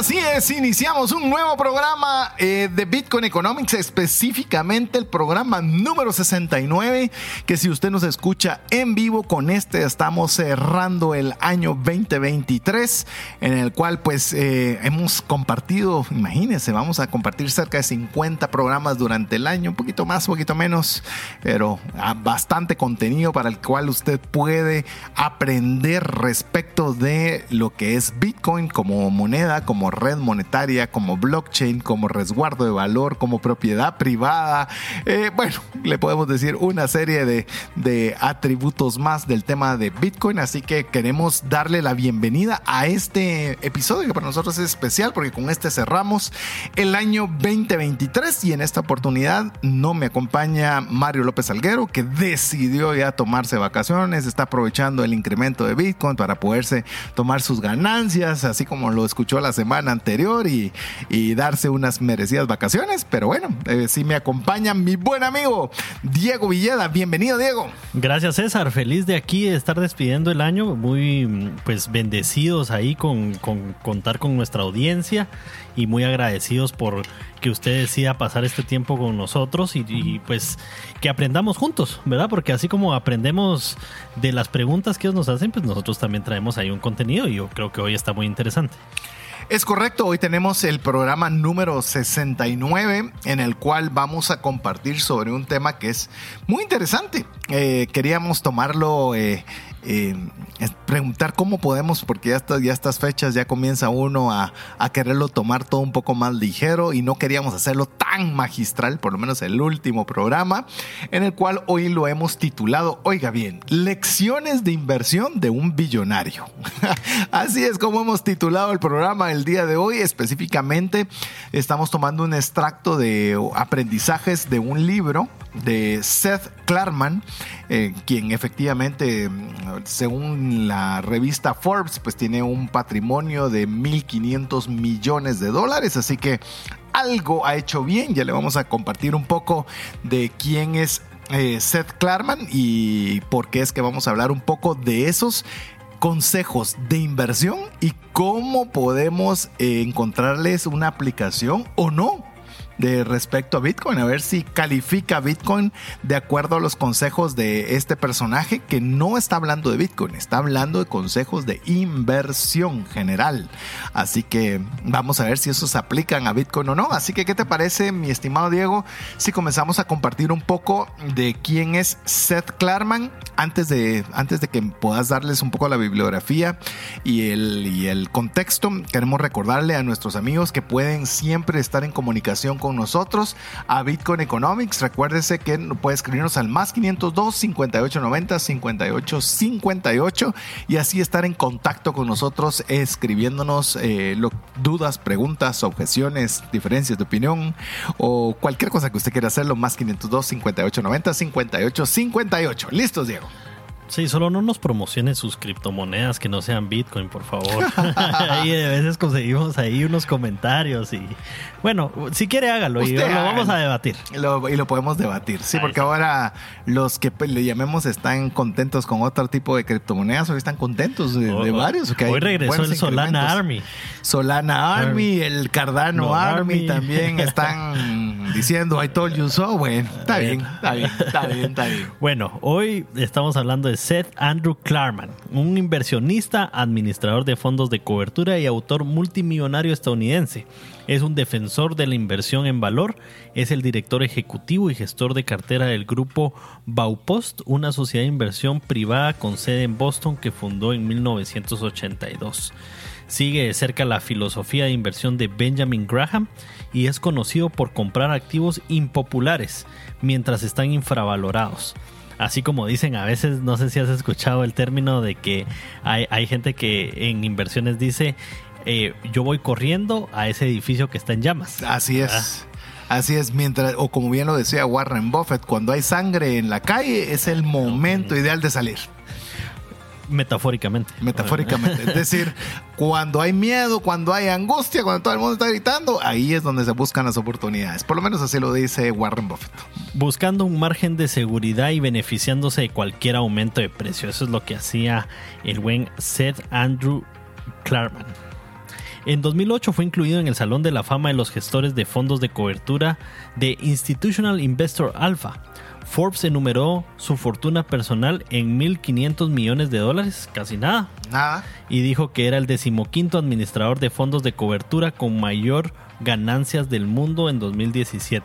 Así es, iniciamos un nuevo programa eh, de Bitcoin Economics, específicamente el programa número 69, que si usted nos escucha en vivo con este estamos cerrando el año 2023, en el cual pues eh, hemos compartido, imagínense, vamos a compartir cerca de 50 programas durante el año, un poquito más, un poquito menos, pero ah, bastante contenido para el cual usted puede aprender respecto de lo que es Bitcoin como moneda como red monetaria, como blockchain, como resguardo de valor, como propiedad privada. Eh, bueno, le podemos decir una serie de, de atributos más del tema de Bitcoin. Así que queremos darle la bienvenida a este episodio que para nosotros es especial porque con este cerramos el año 2023 y en esta oportunidad no me acompaña Mario López Alguero que decidió ya tomarse vacaciones, está aprovechando el incremento de Bitcoin para poderse tomar sus ganancias, así como lo escuchó la semana anterior y, darse unas merecidas vacaciones. Pero bueno, eh, si me acompaña mi buen amigo Diego Villeda. Bienvenido, Diego. Gracias, César. Feliz de aquí de estar despidiendo el año. Muy pues bendecidos ahí con, contar con nuestra audiencia y muy agradecidos por que usted decida pasar este tiempo con nosotros y, y, pues que aprendamos juntos, ¿verdad? Porque así como aprendemos de las preguntas que ellos nos hacen, pues nosotros también traemos ahí un contenido y yo creo que hoy está muy interesante. Es correcto, hoy tenemos el programa número 69 en el cual vamos a compartir sobre un tema que es muy interesante. Eh, queríamos tomarlo eh, eh, preguntar cómo podemos, porque ya, estas fechas ya comienza uno a, a, quererlo tomar todo un poco más ligero y no queríamos hacerlo tan magistral, por lo menos el último programa, en el cual hoy lo hemos titulado, oiga bien, lecciones de inversión de un billonario. Así es como hemos titulado el programa el día de hoy, específicamente estamos tomando un extracto de aprendizajes de un libro de Seth Klarman, eh, quien efectivamente, según la revista Forbes, pues tiene un patrimonio de 1.500 millones de dólares, así que algo ha hecho bien, ya le vamos a compartir un poco de quién es eh, Seth Klarman y por qué es que vamos a hablar un poco de esos consejos de inversión y cómo podemos eh, encontrarles una aplicación o no de respecto a Bitcoin, a ver si califica Bitcoin de acuerdo a los consejos de este personaje que no está hablando de Bitcoin, está hablando de consejos de inversión general. Así que vamos a ver si esos aplican a Bitcoin o no. Así que, ¿qué te parece, mi estimado Diego, si comenzamos a compartir un poco de quién es Seth Klarman antes de, antes de que puedas darles un poco la bibliografía y el, y el contexto? Queremos recordarle a nuestros amigos que pueden siempre estar en comunicación con nosotros a Bitcoin Economics. Recuérdese que puede escribirnos al más 502 5890 5858 y así estar en contacto con nosotros escribiéndonos eh, dudas, preguntas, objeciones, diferencias de opinión o cualquier cosa que usted quiera hacerlo. Más 502 5890 5858. ¿Listos, Diego? Sí, solo no nos promocionen sus criptomonedas que no sean Bitcoin, por favor. ahí a veces conseguimos ahí unos comentarios y bueno, si quiere hágalo y lo vamos a debatir. y lo podemos debatir, sí, porque ahora los que le llamemos están contentos con otro tipo de criptomonedas, hoy están contentos de, oh, oh. varios. hoy regresó el Solana Army. Solana Army, el Cardano Army, también están diciendo I told you so. Bueno, está bien, está bien, está bien, está bien. Bueno, hoy estamos hablando de Seth Andrew Klarman, un inversionista, administrador de fondos de cobertura y autor multimillonario estadounidense. Es un defensor de la inversión en valor, es el director ejecutivo y gestor de cartera del grupo Baupost, una sociedad de inversión privada con sede en Boston que fundó en 1982. Sigue de cerca la filosofía de inversión de Benjamin Graham y es conocido por comprar activos impopulares mientras están infravalorados así como dicen a veces, no sé si has escuchado el término de que hay, hay gente que en inversiones dice, eh, yo voy corriendo a ese edificio que está en llamas. Así es. Así es, mientras, o como bien lo decía Warren Buffett, cuando hay sangre en la calle es el momento ideal de salir. Metafóricamente. Metafóricamente. es decir, cuando hay miedo, cuando hay angustia, cuando todo el mundo está gritando, ahí es donde se buscan las oportunidades. Por lo menos así lo dice Warren Buffett. Buscando un margen de seguridad y beneficiándose de cualquier aumento de precio. Eso es lo que hacía el buen Seth Andrew Clarman. En 2008 fue incluido en el Salón de la Fama de los gestores de fondos de cobertura de Institutional Investor Alpha. Forbes enumeró su fortuna personal en 1.500 millones de dólares, casi nada. Nada. Y dijo que era el decimoquinto administrador de fondos de cobertura con mayor ganancias del mundo en 2017.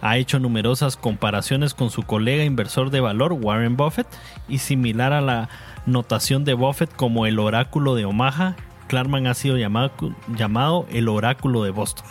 Ha hecho numerosas comparaciones con su colega inversor de valor, Warren Buffett, y similar a la notación de Buffett como el oráculo de Omaha, Clarman ha sido llamado, el oráculo de Boston.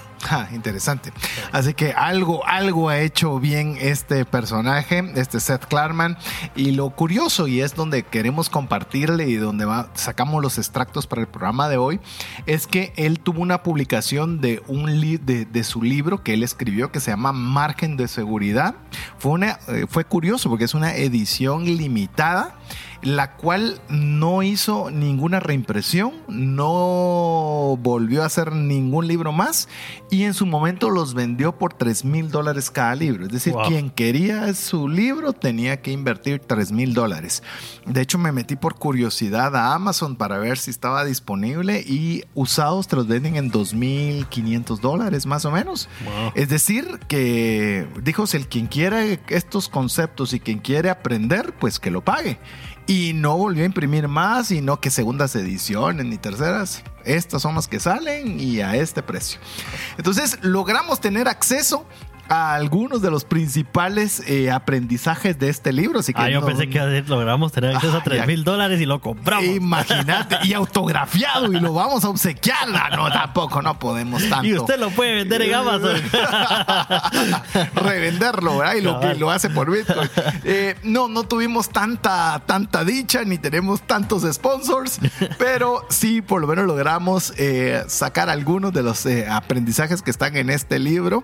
Interesante. Así que algo, algo ha hecho bien este personaje, este Seth Clarman. Y lo curioso, y es donde queremos compartirle y donde sacamos los extractos para el programa de hoy, es que él tuvo una publicación de, un de, su libro que él escribió que se llama Margen de Seguridad. Fue, una, eh, fue curioso porque es una edición limitada la cual no hizo ninguna reimpresión, no volvió a hacer ningún libro más y en su momento los vendió por 3 mil dólares cada libro. Es decir, quien quería su libro tenía que invertir 3 mil dólares. De hecho, me metí por curiosidad a Amazon para ver si estaba disponible y usados te los venden en 2.500 dólares más o menos. Es decir, que dijo, si el quien quiera estos conceptos y quien quiere aprender, pues que lo pague y no volvió a imprimir más y no que segundas ediciones ni terceras. Estas son las que salen y a este precio. Entonces logramos tener acceso a algunos de los principales eh, aprendizajes de este libro. Así que ah, yo pensé que logramos tener acceso a 3 mil dólares y lo compramos. Imagínate, y autografiado y lo vamos a obsequiar. No, tampoco, no podemos tanto. Y usted lo puede vender en Amazon. Revenderlo, ¿verdad? Y lo, lo hace por Bitcoin. Eh, no, no tuvimos tanta, tanta dicha ni tenemos tantos sponsors, pero sí, por lo menos logramos eh, sacar algunos de los aprendizajes que están en este libro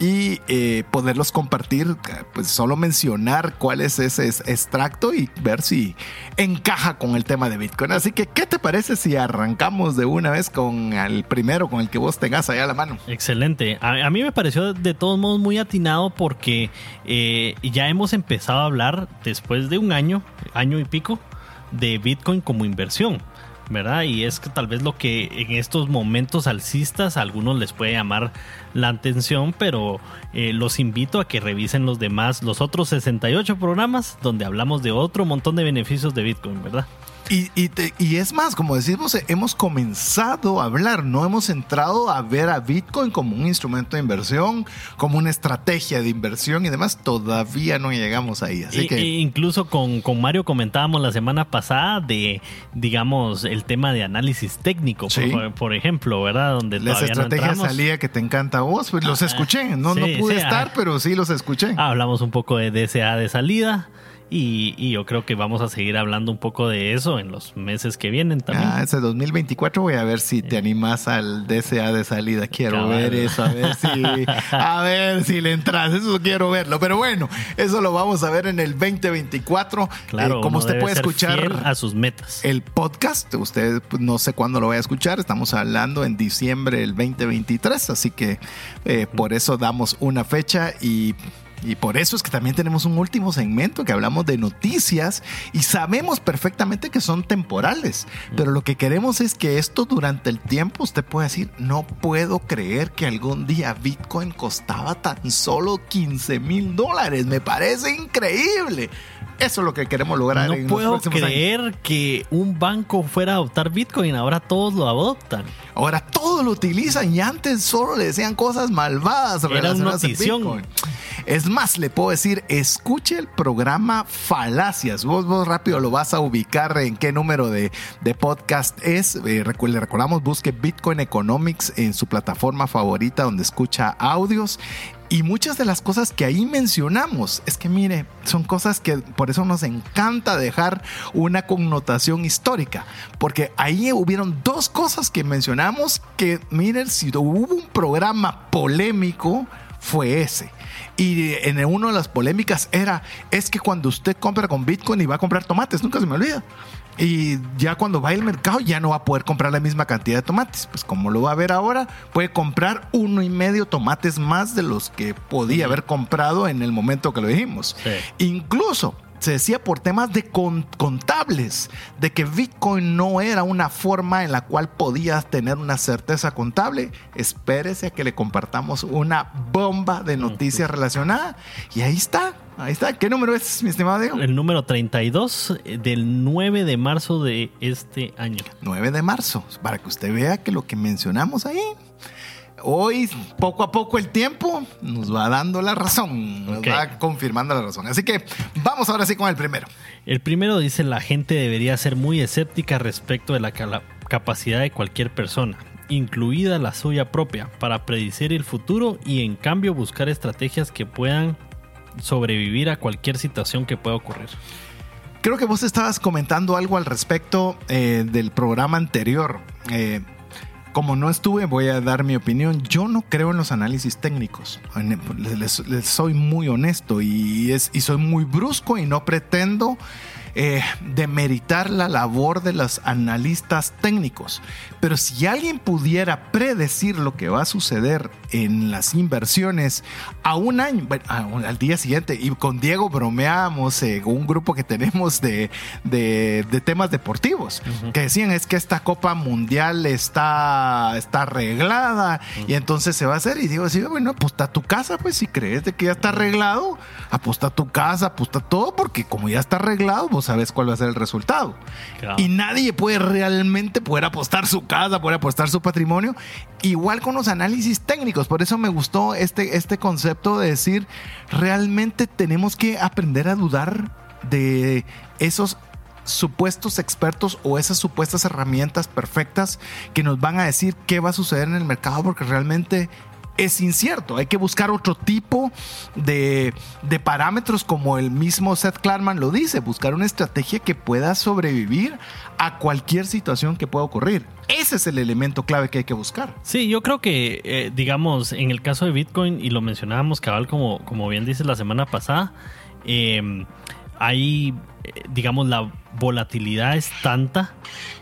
y eh, poderlos compartir, pues solo mencionar cuál es ese extracto y ver si encaja con el tema de Bitcoin. Así que, ¿qué te parece si arrancamos de una vez con el primero, con el que vos tengas allá a la mano? Excelente. A, mí me pareció de todos modos muy atinado porque eh, ya hemos empezado a hablar después de un año, año y pico, de Bitcoin como inversión. ¿Verdad? Y es que tal vez lo que en estos momentos alcistas a algunos les puede llamar la atención, pero eh, los invito a que revisen los demás, los otros 68 programas donde hablamos de otro montón de beneficios de Bitcoin, ¿verdad? Y, y, es más, como decimos, hemos comenzado a hablar, no hemos entrado a ver a Bitcoin como un instrumento de inversión, como una estrategia de inversión y demás. Todavía no llegamos ahí. Así que... incluso con, con, Mario comentábamos la semana pasada de, digamos, el tema de análisis técnico, por, ejemplo, ¿verdad? Donde Las estrategias salía que te encanta a vos, pues los ah, escuché. No, no pude estar, ah. pero sí los escuché. Hablamos un poco de DSA de salida y, yo creo que vamos a seguir hablando un poco de eso en los meses que vienen también. Ah, ese 2024 voy a ver si te animas al DSA de salida. Quiero ver eso, a ver si, a ver si le entras. Eso quiero verlo. Pero bueno, eso lo vamos a ver en el 2024. Claro, eh, como usted puede escuchar a sus metas. El podcast, usted pues, no sé cuándo lo vaya a escuchar. Estamos hablando en diciembre del 2023, así que eh, por eso damos una fecha y y por eso es que también tenemos un último segmento que hablamos de noticias y sabemos perfectamente que son temporales. Pero lo que queremos es que esto durante el tiempo usted pueda decir, no puedo creer que algún día Bitcoin costaba tan solo 15 mil dólares. Me parece increíble. Eso es lo que queremos lograr. No puedo creer que un banco fuera a adoptar Bitcoin. Ahora todos lo adoptan. Ahora todos lo utilizan y antes solo le decían cosas malvadas relacionadas a Bitcoin. Es más, le puedo decir, escuche el programa Falacias. Vos, vos rápido lo vas a ubicar en qué número de, podcast es. Eh, le recordamos, busque Bitcoin Economics en su plataforma favorita donde escucha audios y muchas de las cosas que ahí mencionamos, es que mire, son cosas que por eso nos encanta dejar una connotación histórica, porque ahí hubieron dos cosas que mencionamos que, miren, si hubo un programa polémico, fue ese. Y en una de las polémicas era, es que cuando usted compra con Bitcoin y va a comprar tomates, nunca se me olvida. Y ya cuando va al mercado ya no va a poder comprar la misma cantidad de tomates. Pues como lo va a ver ahora, puede comprar uno y medio tomates más de los que podía haber comprado en el momento que lo dijimos. Sí. Incluso se decía por temas de con- contables, de que Bitcoin no era una forma en la cual podías tener una certeza contable. Espérese a que le compartamos una bomba de noticias relacionada. Y ahí está, ahí está. ¿Qué número es, mi estimado Diego? El número 32 eh, del 9 de marzo de este año. 9 de marzo, para que usted vea que lo que mencionamos ahí, hoy poco a poco el tiempo nos va dando la razón, nos va confirmando la razón. Así que vamos ahora sí con el primero. El primero dice la gente debería ser muy escéptica respecto de la capacidad de cualquier persona, incluida la suya propia, para predecir el futuro y en cambio buscar estrategias que puedan sobrevivir a cualquier situación que pueda ocurrir. Creo que vos estabas comentando algo al respecto eh, del programa anterior. Eh, como no estuve, voy a dar mi opinión. Yo no creo en los análisis técnicos. Les soy muy honesto y, es, y soy muy brusco y no pretendo eh, demeritar la labor de los analistas técnicos. Pero si alguien pudiera predecir lo que va a suceder en las inversiones a un año, bueno, al día siguiente, y con Diego bromeábamos, eh, un grupo que tenemos de, de- de temas deportivos, que decían es que esta Copa Mundial está, está arreglada y entonces se va a hacer. Y digo, sí, bueno, aposta a tu casa, pues si crees de que ya está arreglado, aposta a tu casa, aposta a todo, porque como ya está arreglado, vos sabes cuál va a ser el resultado. Claro. Y nadie puede realmente poder apostar su casa, poder apostar su patrimonio. Igual con los análisis técnicos. Por eso me gustó este, este concepto de decir, realmente tenemos que aprender a dudar de esos supuestos expertos o esas supuestas herramientas perfectas que nos van a decir qué va a suceder en el mercado porque realmente es incierto. Hay que buscar otro tipo de, de parámetros como el mismo Seth Klarman lo dice, buscar una estrategia que pueda sobrevivir a cualquier situación que pueda ocurrir. Ese es el elemento clave que hay que buscar. Sí, yo creo que, eh, digamos, en el caso de Bitcoin, y lo mencionábamos cabal como, como bien dices la semana pasada, eh, hay, eh, digamos, la volatilidad es tanta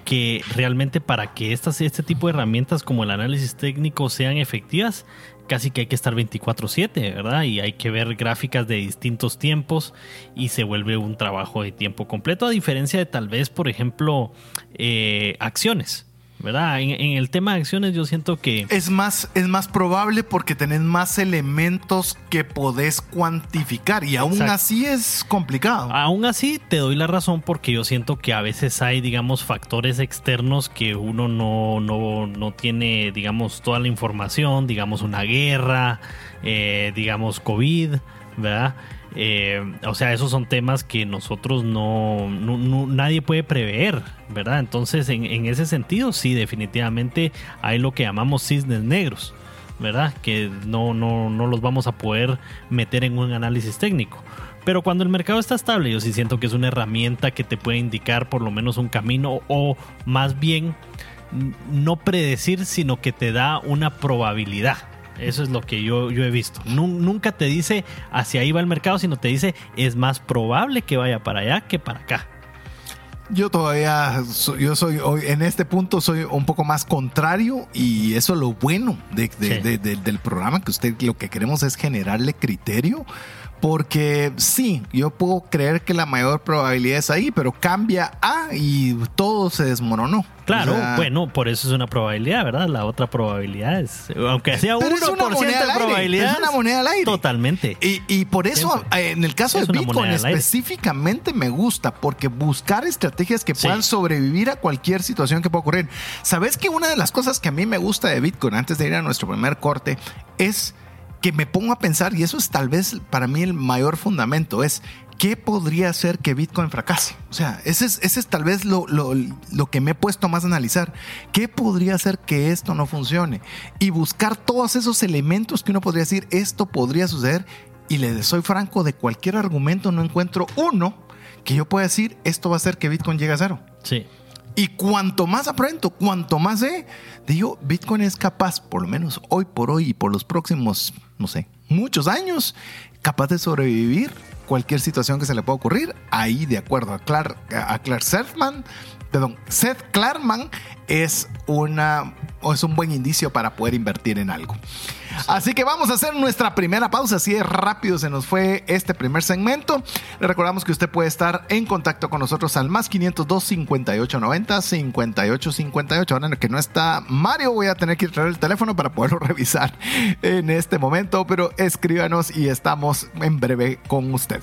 que realmente para que estas, este tipo de herramientas como el análisis técnico sean efectivas, casi que hay que estar 24/7, ¿verdad? Y hay que ver gráficas de distintos tiempos y se vuelve un trabajo de tiempo completo, a diferencia de tal vez, por ejemplo, eh, acciones. ¿Verdad? En, en el tema de acciones yo siento que... Es más, es más probable porque tenés más elementos que podés cuantificar y aún Exacto. así es complicado. Aún así, te doy la razón porque yo siento que a veces hay, digamos, factores externos que uno no, no, no tiene, digamos, toda la información, digamos, una guerra, eh, digamos, COVID, ¿verdad? Eh, o sea, esos son temas que nosotros no, nadie puede prever, ¿verdad? Entonces, en, en ese sentido, sí, definitivamente hay lo que llamamos cisnes negros, ¿verdad? Que no, no, no los vamos a poder meter en un análisis técnico. Pero cuando el mercado está estable, yo sí siento que es una herramienta que te puede indicar por lo menos un camino o más bien no predecir, sino que te da una probabilidad. Eso es lo que yo, yo he visto. Nun- nunca te dice hacia ahí va el mercado, sino te dice es más probable que vaya para allá que para acá. Yo todavía, yo soy, hoy en este punto soy un poco más contrario y eso es lo bueno de- de- Sí. de- de- del programa, que usted lo que queremos es generarle criterio, porque sí, yo puedo creer que la mayor probabilidad es ahí, pero cambia A y todo se desmoronó. Claro, O sea, bueno, por eso es una probabilidad, ¿verdad? La otra probabilidad es, aunque sea Pero es una 1% moneda al de probabilidad. es una moneda al aire. Totalmente. Y, y por eso, Siempre. eh, en el caso Es de Bitcoin específicamente me gusta, porque buscar estrategias que Sí. puedan sobrevivir a cualquier situación que pueda ocurrir. ¿Sabes que una de las cosas que a mí me gusta de Bitcoin, antes de ir a nuestro primer corte, es que me pongo a pensar, y eso es tal vez para mí el mayor fundamento, es ¿qué podría hacer que Bitcoin fracase? O sea, ese es, ese es tal vez lo, lo- lo que me he puesto más a analizar. ¿Qué podría hacer que esto no funcione? Y buscar todos esos elementos que uno podría decir, esto podría suceder. Y le soy franco, de cualquier argumento no encuentro uno que yo pueda decir, esto va a hacer que Bitcoin llegue a cero. Sí. Y cuanto más aprendo, cuanto más sé, digo, Bitcoin es capaz, por lo menos hoy por hoy y por los próximos, no sé, muchos años, capaz de sobrevivir cualquier situación que se le pueda ocurrir. Ahí, de acuerdo a Clark, a Clark Selfman, perdón, Seth Klarman es, una, es un buen indicio para poder invertir en algo. Así que vamos a hacer nuestra primera pausa. Así de rápido se nos fue este primer segmento. Le recordamos que usted puede estar en contacto con nosotros al más 502 5890 5858. Ahora que no está Mario, voy a tener que traer el teléfono para poderlo revisar en este momento. Pero escríbanos y estamos en breve con usted.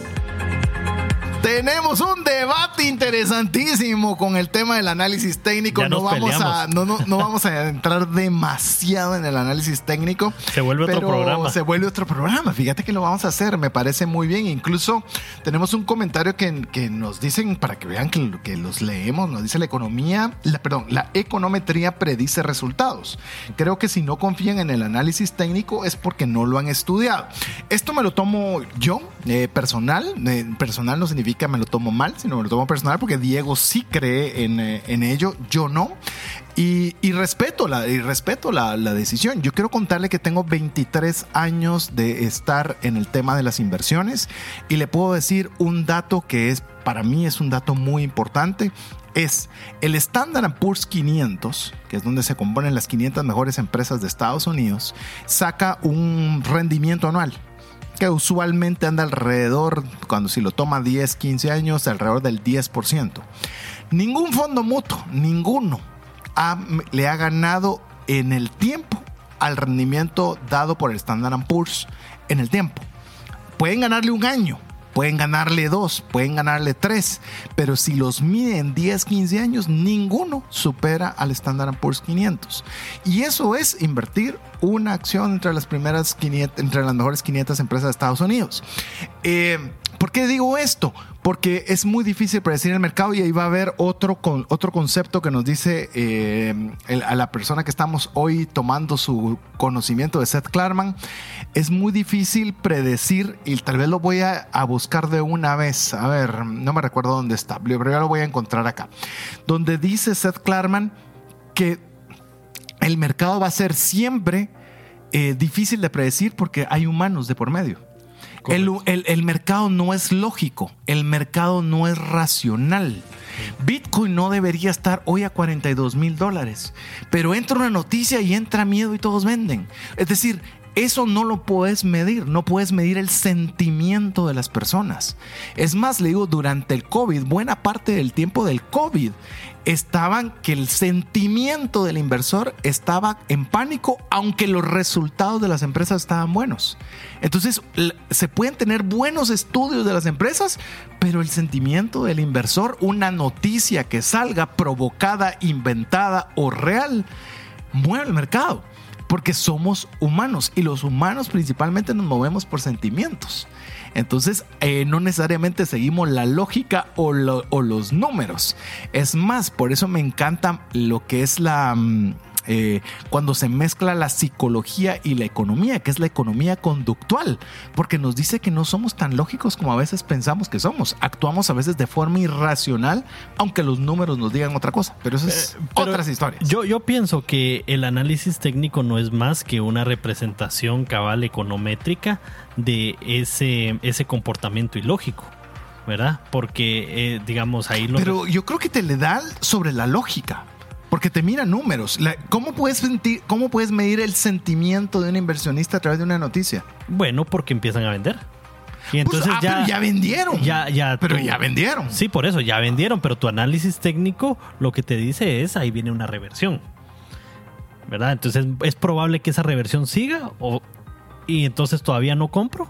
Tenemos un debate interesantísimo con el tema del análisis técnico. No vamos, a, no, no, no, vamos a entrar demasiado en el análisis técnico. Se vuelve otro programa. Se vuelve otro programa. Fíjate que lo vamos a hacer. Me parece muy bien. Incluso tenemos un comentario que, que nos dicen, para que vean que, que, los leemos, nos dice la economía, la, perdón, la econometría predice resultados. Creo que si no confían en el análisis técnico es porque no lo han estudiado. Esto me lo tomo yo, eh, personal. Eh, personal no significa me lo tomo mal, sino me lo tomo personal porque Diego sí cree en, eh, en ello, yo no. Y, y, respeto, la, y respeto la, la, decisión. Yo quiero contarle que tengo 23 años de estar en el tema de las inversiones y le puedo decir un dato que es para mí es un dato muy importante. Es el Standard Poor's 500, que es donde se componen las 500 mejores empresas de Estados Unidos, saca un rendimiento anual que usualmente anda alrededor, cuando si lo toma 10, 15 años, alrededor del 10%. Ningún fondo mutuo, ninguno, le ha ganado en el tiempo al rendimiento dado por el Standard Poor's en el tiempo. Pueden ganarle un año, pueden ganarle dos, pueden ganarle tres, pero si los miden 10, 15 años, ninguno supera al Standard Poor's 500. Y eso es invertir una acción entre las primeras 500, entre las mejores 500 empresas de Estados Unidos. Eh, ¿Por qué digo esto? Porque es muy difícil predecir el mercado y ahí va a haber otro, con, otro concepto que nos dice eh, a la persona que estamos hoy tomando su conocimiento de Seth Klarman. Es muy difícil predecir y tal vez lo voy a, buscar de una vez. A ver, no me recuerdo dónde está, pero ya lo voy a encontrar acá. Donde dice Seth Klarman que el mercado va a ser siempre eh, difícil de predecir porque hay humanos de por medio. El, el, el, mercado no es lógico, el mercado no es racional. Bitcoin no debería estar hoy a 42 mil dólares, pero entra una noticia y entra miedo y todos venden. Es decir, eso no lo puedes medir, no puedes medir el sentimiento de las personas. Es más, le digo, durante el COVID, buena parte del tiempo del COVID, estaban que el sentimiento del inversor estaba en pánico, aunque los resultados de las empresas estaban buenos. Entonces, se pueden tener buenos estudios de las empresas, pero el sentimiento del inversor, una noticia que salga provocada, inventada o real, mueve el mercado porque somos humanos y los humanos principalmente nos movemos por sentimientos. Entonces, eh, no necesariamente seguimos la lógica o, los números. Es más, por eso me encanta lo que es la, mm, eh, cuando se mezcla la psicología y la economía, que es la economía conductual, porque nos dice que no somos tan lógicos como a veces pensamos que somos. Actuamos a veces de forma irracional, aunque los números nos digan otra cosa, pero eso es Eh, pero otras historias. Yo, yo pienso que el análisis técnico no es más que una representación cabal econométrica de ese, ese comportamiento ilógico, ¿verdad? Porque, eh, digamos, ahí lo... Pero yo creo que te le da sobre la lógica. Porque te mira números. La- ¿cómo, puedes sentir, ¿Cómo puedes medir el sentimiento de un inversionista a través de una noticia? Bueno, porque empiezan a vender. Y entonces Pues, ah, ya, pero ya vendieron. ya, ya Pero tú- ya vendieron. Sí, por eso, ya vendieron, pero tu análisis técnico lo que te dice es, ahí viene una reversión. ¿Verdad? Entonces es probable que esa reversión siga o, y entonces todavía no compro.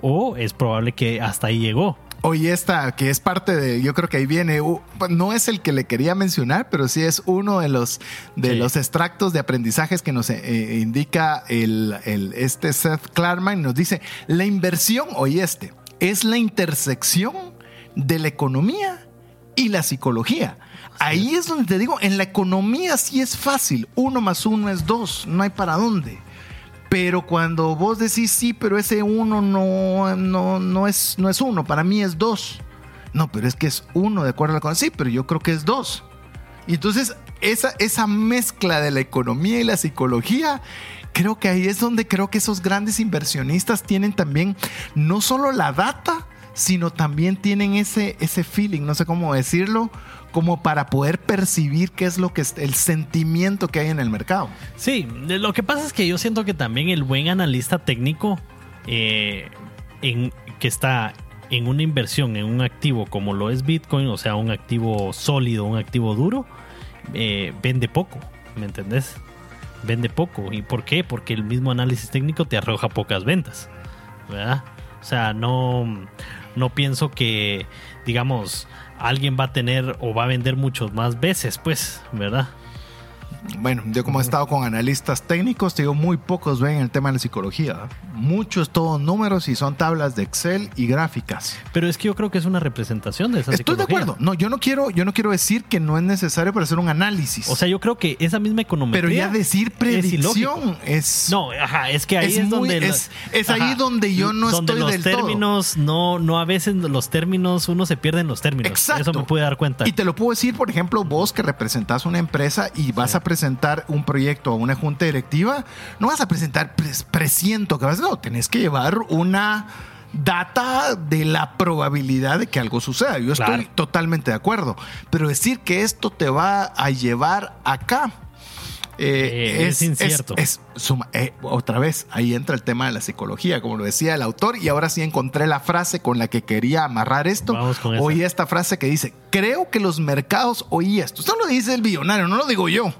O es probable que hasta ahí llegó. Oye, esta que es parte de, yo creo que ahí viene, uh, no es el que le quería mencionar, pero sí es uno de los de Sí. los extractos de aprendizajes que nos eh, indica el, el- este Seth Klarman. Nos dice, la inversión, oye este, es la intersección de la economía y la psicología. Ahí es donde te digo, en la economía sí es fácil, uno más uno es dos, no hay para dónde. Pero cuando vos decís sí, pero ese uno no, no, no, es, no es uno, para mí es dos. No, pero es que es uno de acuerdo a la cosa. Sí, pero yo creo que es dos. Entonces esa, esa mezcla de la economía y la psicología, creo que ahí es donde creo que esos grandes inversionistas tienen también no solo la data, sino también tienen ese, ese feeling, no sé cómo decirlo, como para poder percibir qué es lo que es el sentimiento que hay en el mercado. Sí, lo que pasa es que yo siento que también el buen analista técnico eh, en, que está en una inversión en un activo como lo es Bitcoin, o sea, un activo sólido, un activo duro, eh, vende poco, ¿me entendés? Vende poco. ¿Y por qué? Porque el mismo análisis técnico te arroja pocas ventas, ¿verdad? O sea, no, no pienso que, digamos, alguien va a tener o va a vender muchos más veces, pues, ¿verdad? Bueno, yo como he estado con analistas técnicos, te digo, muy pocos ven el tema de la psicología. Mucho es todo números y son tablas de Excel y gráficas. Pero es que yo creo que es una representación de esa Estoy de acuerdo. No, yo no quiero, yo no quiero decir que no es necesario para hacer un análisis. O sea, yo creo que esa misma econometría. pero ya decir predicción es, No, ajá, es que ahí es, Es muy- donde. la- es- ahí donde yo no donde estoy los del todo. términos, no, no, a veces los términos, uno se pierde en los términos. Exacto. Eso me puede dar cuenta. Y te lo puedo decir, por ejemplo, vos que representás una empresa y vas a presentar un proyecto a una junta directiva, no vas a presentar pres- presiento que vas, no, tenés que llevar una data de la probabilidad de que algo suceda. Yo estoy totalmente de acuerdo, pero decir que esto te va a llevar acá. eh, Eh, es incierto. es suma- eh, otra vez, ahí entra el tema de la psicología, como lo decía el autor, y ahora sí encontré la frase con la que quería amarrar esto. Oí esta frase que dice, creo que los mercados, oí esto, esto lo dice el billonario, no lo digo yo.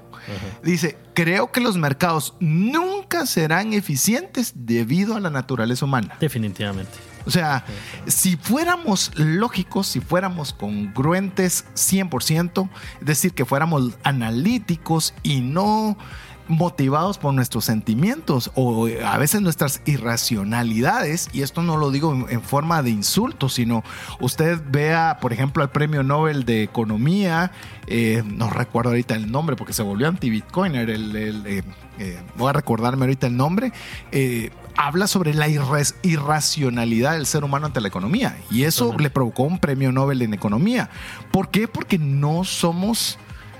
Dice, creo que los mercados nunca serán eficientes debido a la naturaleza humana. Definitivamente. O sea, si fuéramos lógicos, si fuéramos congruentes 100%, es decir, que fuéramos analíticos y no motivados por nuestros sentimientos o a veces nuestras irracionalidades, y esto no lo digo en, forma de insulto, sino usted vea, por ejemplo, el premio Nobel de Economía, eh, no recuerdo ahorita el nombre porque se volvió anti-Bitcoiner, el, el, eh, eh, voy a recordarme ahorita el nombre, eh, habla sobre la irracionalidad del ser humano ante la economía. Y eso le provocó un premio Nobel en economía. ¿Por qué? Porque no somos,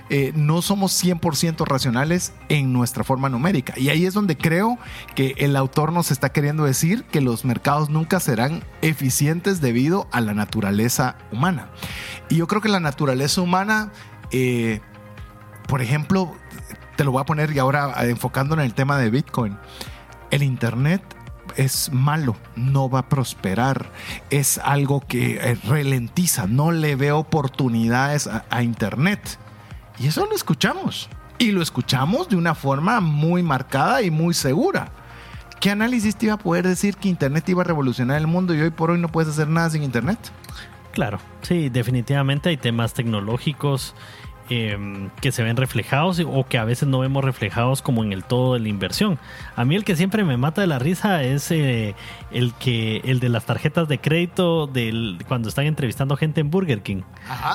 eh, no somos 100% racionales en nuestra forma numérica. Y ahí es donde creo que el autor nos está queriendo decir que los mercados nunca serán eficientes debido a la naturaleza humana. Y yo creo que la naturaleza humana, eh, por ejemplo, te lo voy a poner y ahora enfocando en el tema de Bitcoin el Internet es malo, no va a prosperar, es algo que eh, ralentiza, no le veo oportunidades a Internet. Y eso lo escuchamos. Y lo escuchamos de una forma muy marcada y muy segura. ¿Qué análisis te iba a poder decir que Internet iba a revolucionar el mundo y hoy por hoy no puedes hacer nada sin Internet? Claro, sí, definitivamente hay temas tecnológicos em, que se ven reflejados o que a veces no vemos reflejados como en el todo de la inversión. A mí el que siempre me mata de la risa es eh, el que el de las tarjetas de crédito del cuando están entrevistando gente en Burger King,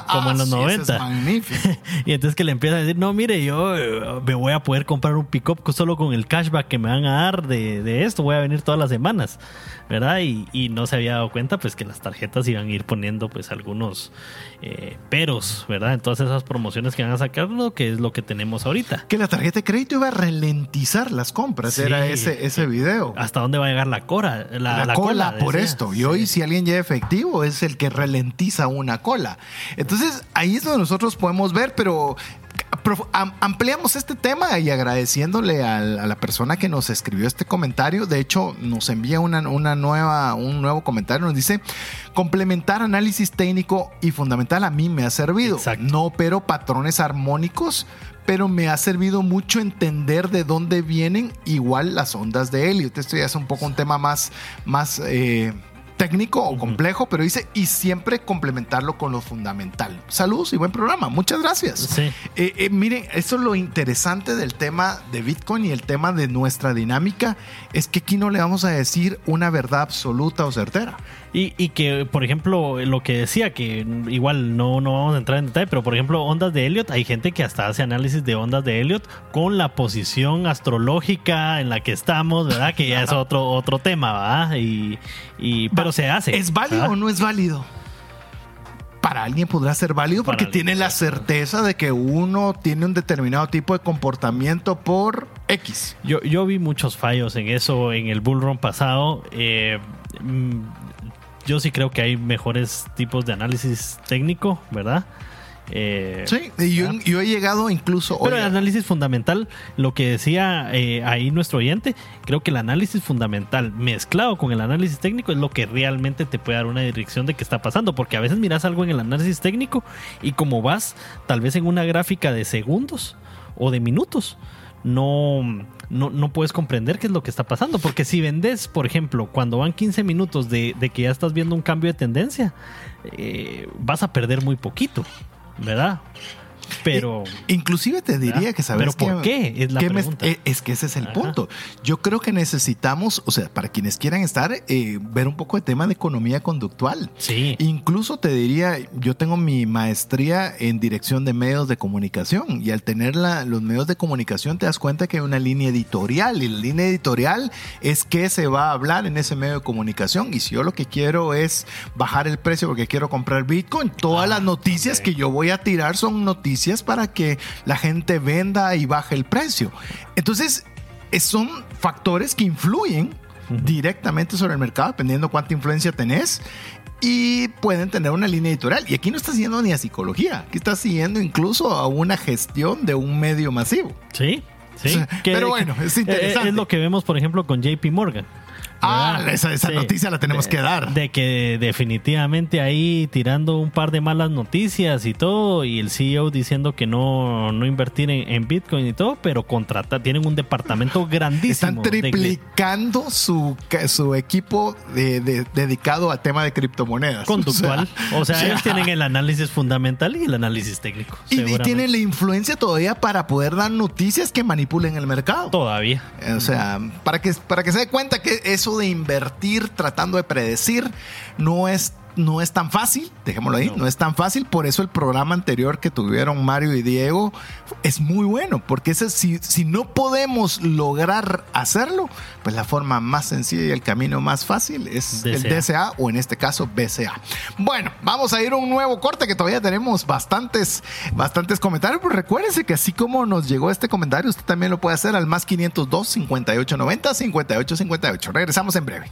como ah, en los sí, ese 90. es magnífico. y entonces que le empieza a decir, no, mire, yo eh, me voy a poder comprar un pick-up solo con el cashback que me van a dar de, de esto, voy a venir todas las semanas, ¿verdad? Y, y no se había dado cuenta pues que las tarjetas iban a ir poniendo pues algunos eh, peros, ¿verdad? En todas esas promociones que van a sacar, lo que es lo que tenemos ahorita. Que la tarjeta de crédito iba a ralentizar las compras, Sí. era ese, ese video. ¿Hasta dónde va a llegar la cora? La, la, la cola, por decía. esto. Y hoy, si alguien lleva efectivo, es el que ralentiza una cola. Entonces, ahí es donde nosotros podemos ver, pero ampliamos este tema y agradeciéndole a, la persona que nos escribió este comentario. De hecho, nos envía una, una nueva, un nuevo comentario. Nos dice: complementar análisis técnico y fundamental a mí me ha servido. Exacto. No opero patrones armónicos. Pero me ha servido mucho entender de dónde vienen igual las ondas de Elliot. Esto ya es un poco un tema más, más eh, técnico o complejo, pero dice, y siempre complementarlo con lo fundamental. Saludos y buen programa. Muchas gracias. Sí. Eh, eh, miren, eso es lo interesante del tema de Bitcoin y el tema de nuestra dinámica, es que aquí no le vamos a decir una verdad absoluta o certera. Y, y que, por ejemplo, lo que decía, que igual no, no vamos a entrar en detalle, pero por ejemplo, ondas de Elliot, hay gente que hasta hace análisis de ondas de Elliot con la posición astrológica en la que estamos, ¿verdad? Que ya es otro, otro tema, ¿verdad? Y, y, pero se hace. ¿Es válido ¿verdad? o no es válido? Para alguien podrá ser válido porque alguien tiene la certeza de que uno tiene un determinado tipo de comportamiento por X. Yo, yo vi muchos fallos en eso en el bull run pasado. Eh, mm, yo sí creo que hay mejores tipos de análisis técnico, ¿verdad? Eh, Sí, y yo, yo he llegado incluso Pero el análisis fundamental, lo que decía eh, ahí nuestro oyente, creo que el análisis fundamental mezclado con el análisis técnico es lo que realmente te puede dar una dirección de qué está pasando, porque a veces miras algo en el análisis técnico y como vas tal vez en una gráfica de segundos o de minutos, no, no, no puedes comprender qué es lo que está pasando, porque si vendes, por ejemplo, cuando van 15 minutos de, de que ya estás viendo un cambio de tendencia, eh, vas a perder muy poquito, ¿verdad? Pero... Inclusive te diría ¿Verdad? que sabes ¿Pero por qué? Es la me- pregunta. eh, es que ese es el Ajá. punto. Yo creo que necesitamos, o sea, para quienes quieran estar, eh, ver un poco de tema de economía conductual. Sí. Incluso te diría, yo tengo mi maestría en dirección de medios de comunicación y al tener la- los medios de comunicación te das cuenta que hay una línea editorial y la línea editorial es qué se va a hablar en ese medio de comunicación y si yo lo que quiero es bajar el precio porque quiero comprar Bitcoin, todas Ah, las noticias ok. que yo voy a tirar son noticias para que la gente venda y baje el precio. Entonces, es- son factores que influyen directamente sobre el mercado, dependiendo cuánta influencia tenés. Y pueden tener una línea editorial. Y aquí no estás siguiendo ni a psicología, aquí estás siguiendo incluso a una gestión de un medio masivo. Sí, sí. Sí, pero bueno, es eh, interesante. Es lo que vemos, por ejemplo, con JP Morgan. Ah, esa, esa Sí. noticia la tenemos De- que dar. De que definitivamente ahí tirando un par de malas noticias y todo, y el CEO diciendo que no, no invertir en, en Bitcoin y todo, pero contrata, tienen un departamento grandísimo. Están de triplicando su, su equipo de- de- dedicado al tema de criptomonedas. conductual. O sea, ellos tienen el análisis fundamental y el análisis técnico. Y, y tienen la influencia todavía para poder dar noticias que manipulen el mercado. Todavía. O sea, para que, para que se dé cuenta que eso de invertir tratando de predecir no es, no es tan fácil, dejémoslo ahí, no. No. es tan fácil. Por eso el programa anterior que tuvieron Mario y Diego es muy bueno, porque ese, si, si no podemos lograr hacerlo, pues la forma más sencilla y el camino más fácil es el DCA. DCA o en este caso BCA. Bueno, vamos a ir a un nuevo corte que todavía tenemos bastantes, bastantes comentarios, pero recuérdense que así como nos llegó este comentario, usted también lo puede hacer al más 502 5890 5858. Regresamos en breve.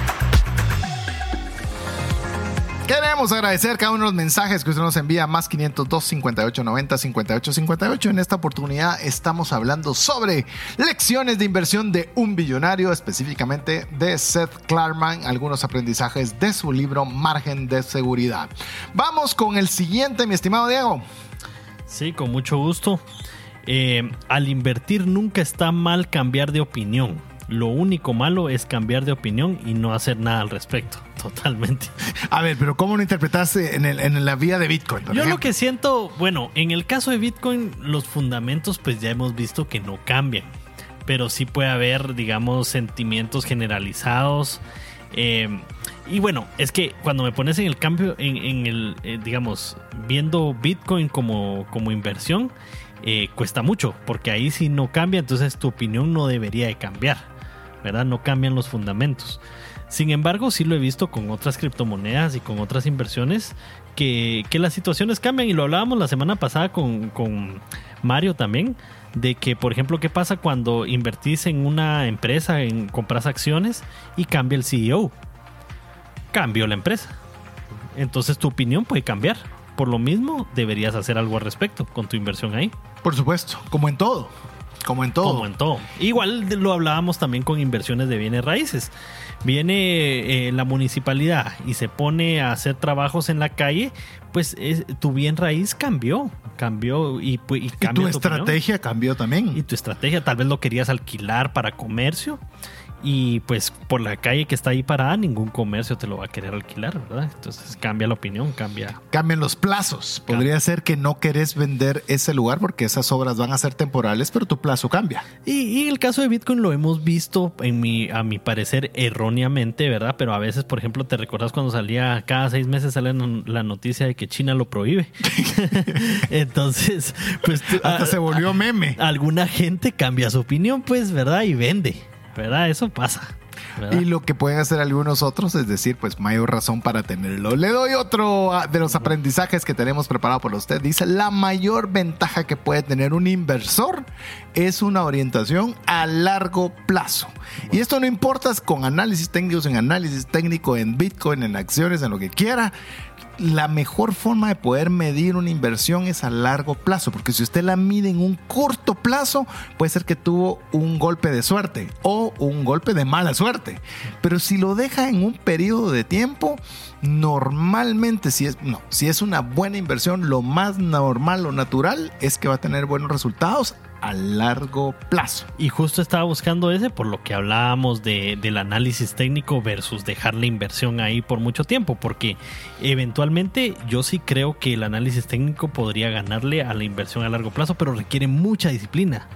Queremos agradecer cada uno de los mensajes que usted nos envía más 502 58 90 58 58. En esta oportunidad estamos hablando sobre lecciones de inversión de un billonario, específicamente de Seth Klarman, algunos aprendizajes de su libro Margen de Seguridad. Vamos con el siguiente, mi estimado Diego. Sí, con mucho gusto. Eh, al invertir nunca está mal cambiar de opinión. Lo único malo es cambiar de opinión y no hacer nada al respecto. Totalmente. A ver, pero ¿cómo lo interpretaste en, el- en la vía de Bitcoin? Yo lo que siento, bueno, en el caso de Bitcoin, los fundamentos pues ya hemos visto que no cambian. Pero sí puede haber, digamos, sentimientos generalizados. eh, y bueno, es que cuando me pones en el cambio, en, en el, eh, digamos, viendo Bitcoin como, como inversión, eh, cuesta mucho, porque ahí si no cambia, entonces tu opinión no debería de cambiar, ¿verdad? No cambian los fundamentos. Sin embargo, sí lo he visto con otras criptomonedas y con otras inversiones que, que las situaciones cambian y lo hablábamos la semana pasada con, con Mario también, de que, por ejemplo, ¿qué pasa cuando invertís en una empresa, en compras acciones y cambia el CEO? Cambió la empresa. Entonces tu opinión puede cambiar. Por lo mismo, deberías hacer algo al respecto con tu inversión ahí. Por supuesto, como en todo. Como en todo. Como en todo. Igual lo hablábamos también con inversiones de bienes raíces. Viene eh, la municipalidad y se pone a hacer trabajos en la calle, pues es- tu bien raíz cambió, cambió y, pu- y Y cambia tu opinión. estrategia cambió también. Y tu estrategia tal vez lo querías alquilar para comercio y pues por la calle que está ahí parada ningún comercio te lo va a querer alquilar, ¿verdad? Entonces cambia la opinión, cambia. Cambian los plazos. Podría ser que no querés vender ese lugar porque esas obras van a ser temporales, pero tu plazo cambia. Y, y el caso de Bitcoin lo hemos visto, en mi, a mi parecer, erróneamente, ¿verdad? Pero a veces, por ejemplo, te recuerdas cuando salía, cada seis meses sale la noticia de que China lo prohíbe. Entonces, pues tú- Hasta a- se volvió meme. alguna gente cambia su opinión, pues, ¿verdad? Y vende, ¿verdad? Eso pasa. Y lo que pueden hacer algunos otros es decir, pues mayor razón para tenerlo. Le doy otro ah, de los aprendizajes que tenemos preparado por usted. Dice, la mayor ventaja que puede tener un inversor es una orientación a largo plazo. Y esto no importa con análisis técnicos, en análisis técnico, en Bitcoin, en acciones, en lo que quiera. La mejor forma de poder medir una inversión es a largo plazo, porque si usted la mide en un corto plazo, puede ser que tuvo un golpe de suerte o un golpe de mala suerte. Pero si lo deja en un periodo de tiempo, normalmente si es, no, si es una buena inversión, lo más normal o natural es que va a tener buenos resultados a largo plazo. Y justo estaba buscando ese por lo que hablábamos de, del análisis técnico versus dejar la inversión ahí por mucho tiempo, porque eventualmente yo sí creo que el análisis técnico podría ganarle a la inversión a largo plazo, pero requiere mucha disciplina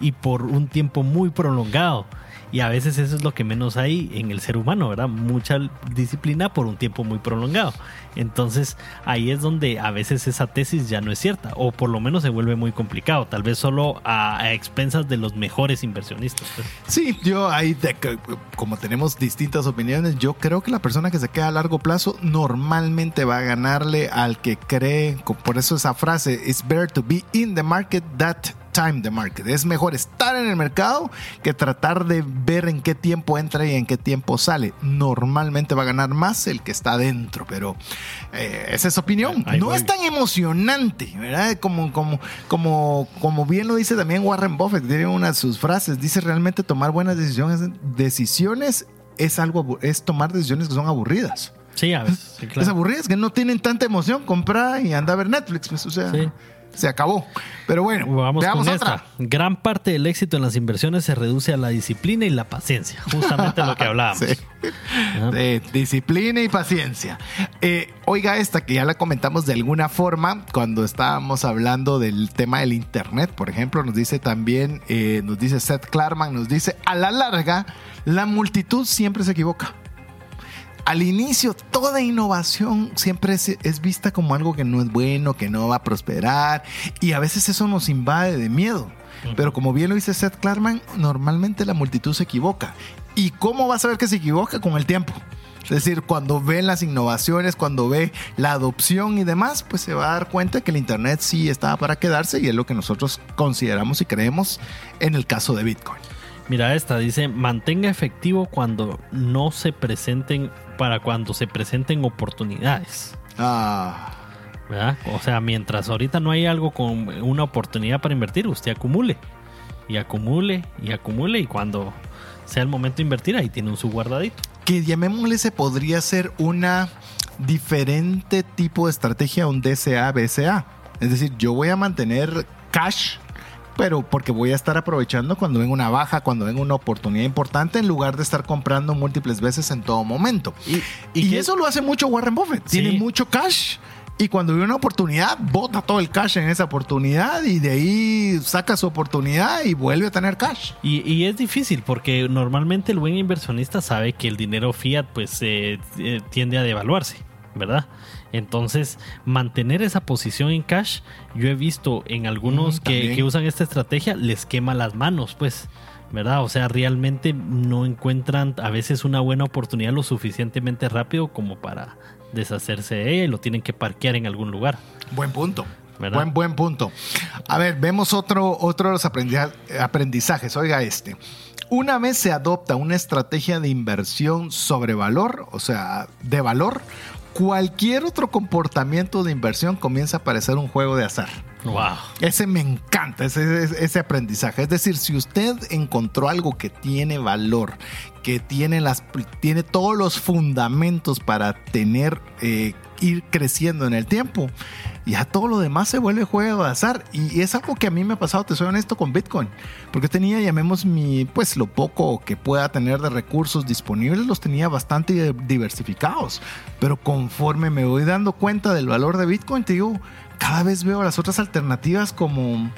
y por un tiempo muy prolongado. Y a veces eso es lo que menos hay en el ser humano, ¿verdad? Mucha disciplina por un tiempo muy prolongado. Entonces ahí es donde a veces esa tesis ya no es cierta, o por lo menos se vuelve muy complicado, tal vez solo a, expensas de los mejores inversionistas. pues. Sí, yo ahí, de como tenemos distintas opiniones, yo creo que la persona que se queda a largo plazo normalmente va a ganarle al que cree, por eso esa frase, it's better to be in the market that time the market. Es mejor estar en el mercado que tratar de ver en qué tiempo entra y en qué tiempo sale. Normalmente va a ganar más el que está adentro, pero eh, esa es opinión. Ahí no voy. es tan emocionante, ¿verdad? Como, como, como, como bien lo dice también Warren Buffett, tiene una de sus frases, dice realmente tomar buenas decisiones, decisiones es algo, es tomar decisiones que son aburridas. Sí, a veces. sí, Es claro. aburrida, es que no tienen tanta emoción. Comprar y anda a ver Netflix. Pues, o sea, Sí. Se acabó. Pero bueno, Vamos veamos con otra. esta. Gran parte del éxito en las inversiones se reduce a la disciplina y la paciencia. Justamente lo que hablábamos. Sí. Disciplina y paciencia. Eh, oiga esta que ya la comentamos de alguna forma cuando estábamos hablando del tema del internet, por ejemplo, nos dice también, eh, nos dice Seth Klarman, nos dice, a la larga, la multitud siempre se equivoca. Al inicio, toda innovación siempre es, es vista como algo que no es bueno, que no va a prosperar, y a veces eso nos invade de miedo. Pero como bien lo dice Seth Klarman, normalmente la multitud se equivoca. ¿Y cómo va a saber que se equivoca? Con el tiempo. Es decir, cuando ve las innovaciones, cuando ve la adopción y demás, pues se va a dar cuenta que el Internet sí estaba para quedarse y es lo que nosotros consideramos y creemos en el caso de Bitcoin. Mira esta, dice, mantenga efectivo cuando no se presenten, para cuando se presenten oportunidades. Ah, ¿verdad? O sea, mientras ahorita no hay algo con una oportunidad para invertir, usted acumule. Y acumule, y acumule, y cuando sea el momento de invertir, ahí tiene un su guardadito. que llamémosle se podría ser una diferente tipo de estrategia a un DCA, BCA. Es decir, yo voy a mantener cash, pero porque voy a estar aprovechando cuando venga una baja, cuando venga una oportunidad importante, en lugar de estar comprando múltiples veces en todo momento. Y, Y, que- eso lo hace mucho Warren Buffett. Sí. Tiene mucho cash. Y cuando ve una oportunidad, bota todo el cash en esa oportunidad y de ahí saca su oportunidad y vuelve a tener cash. Y, y es difícil porque normalmente el buen inversionista sabe que el dinero fiat pues eh, eh, tiende a devaluarse, ¿verdad? Entonces, mantener esa posición en cash, yo he visto en algunos Mm, que, usan esta estrategia, les quema las manos, pues, ¿verdad? O sea, realmente no encuentran a veces una buena oportunidad lo suficientemente rápido como para deshacerse de ella y lo tienen que parquear en algún lugar. Buen punto. ¿Verdad? Buen, buen punto. A ver, vemos otro, otro de los aprendiza- aprendizajes. Oiga este. Una vez se adopta una estrategia de inversión sobre valor, o sea, de valor, cualquier otro comportamiento de inversión comienza a parecer un juego de azar. ¡Wow! Ese me encanta, ese, aprendizaje. Es decir, si usted encontró algo que tiene valor, que tiene, las, tiene todos los fundamentos para tener, eh, ir creciendo en el tiempo, ya todo lo demás se vuelve juego de azar. Y es algo que a mí me ha pasado, te soy honesto, con Bitcoin. Porque tenía, llamemos mi, pues lo poco que pueda tener de recursos disponibles, los tenía bastante diversificados. Pero conforme me voy dando cuenta del valor de Bitcoin, te digo, cada vez veo las otras alternativas como,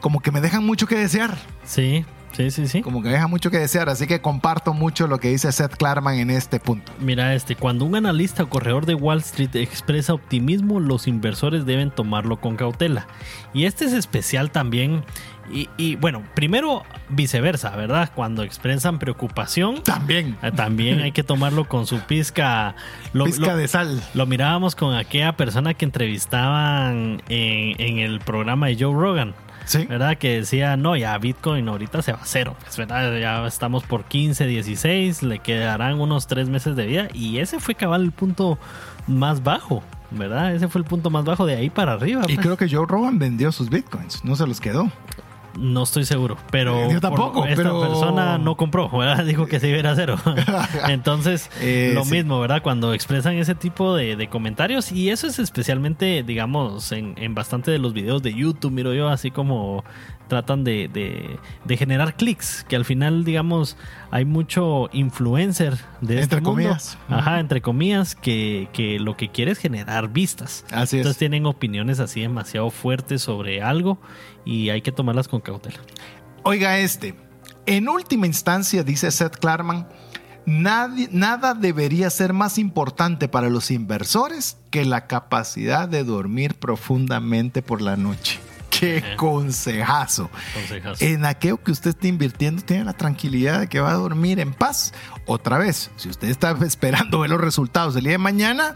como que me dejan mucho que desear. Sí, sí, sí, sí. Como que me dejan mucho que desear. Así que comparto mucho lo que dice Seth Klarman en este punto. Mira este, cuando un analista o corredor de Wall Street expresa optimismo, los inversores deben tomarlo con cautela. Y este es especial también. Y, y, bueno, primero viceversa, ¿verdad? Cuando expresan preocupación, También. eh, también hay que tomarlo con su pizca. Lo, Pizca lo- de sal. lo mirábamos con aquella persona que entrevistaban en, en el programa de Joe Rogan. Sí. ¿verdad? Que decía, no, ya Bitcoin ahorita se va a cero, pues, ¿verdad? Ya estamos por 15, 16, le quedarán unos tres meses de vida y ese fue cabal el punto más bajo, ¿verdad? Ese fue el punto más bajo de ahí para arriba. Y pues. creo que Joe Rogan vendió sus bitcoins, no se los quedó. No estoy seguro, pero Yo tampoco, esta pero- persona no compró, ¿verdad? Dijo que se iba a ir a cero. Entonces, Eh, lo sí. mismo, ¿verdad? Cuando expresan ese tipo de, de comentarios, y eso es especialmente, digamos, en, en bastante de los videos de YouTube, miro yo, así como tratan de, de- de generar clics, que al final, digamos, hay mucho influencer de este Entre mundo. comillas. Ajá, entre comillas, que, que lo que quiere es generar vistas. Así es. Entonces tienen opiniones así demasiado fuertes sobre algo y hay que tomarlas con cautela. Oiga este. En última instancia, dice Seth Klarman, nadie- nada debería ser más importante para los inversores que la capacidad de dormir profundamente por la noche. ¡Qué consejazo! Consejazo. En aquello que usted esté invirtiendo, tiene la tranquilidad de que va a dormir en paz. Otra vez, si usted está esperando ver los resultados el día de mañana,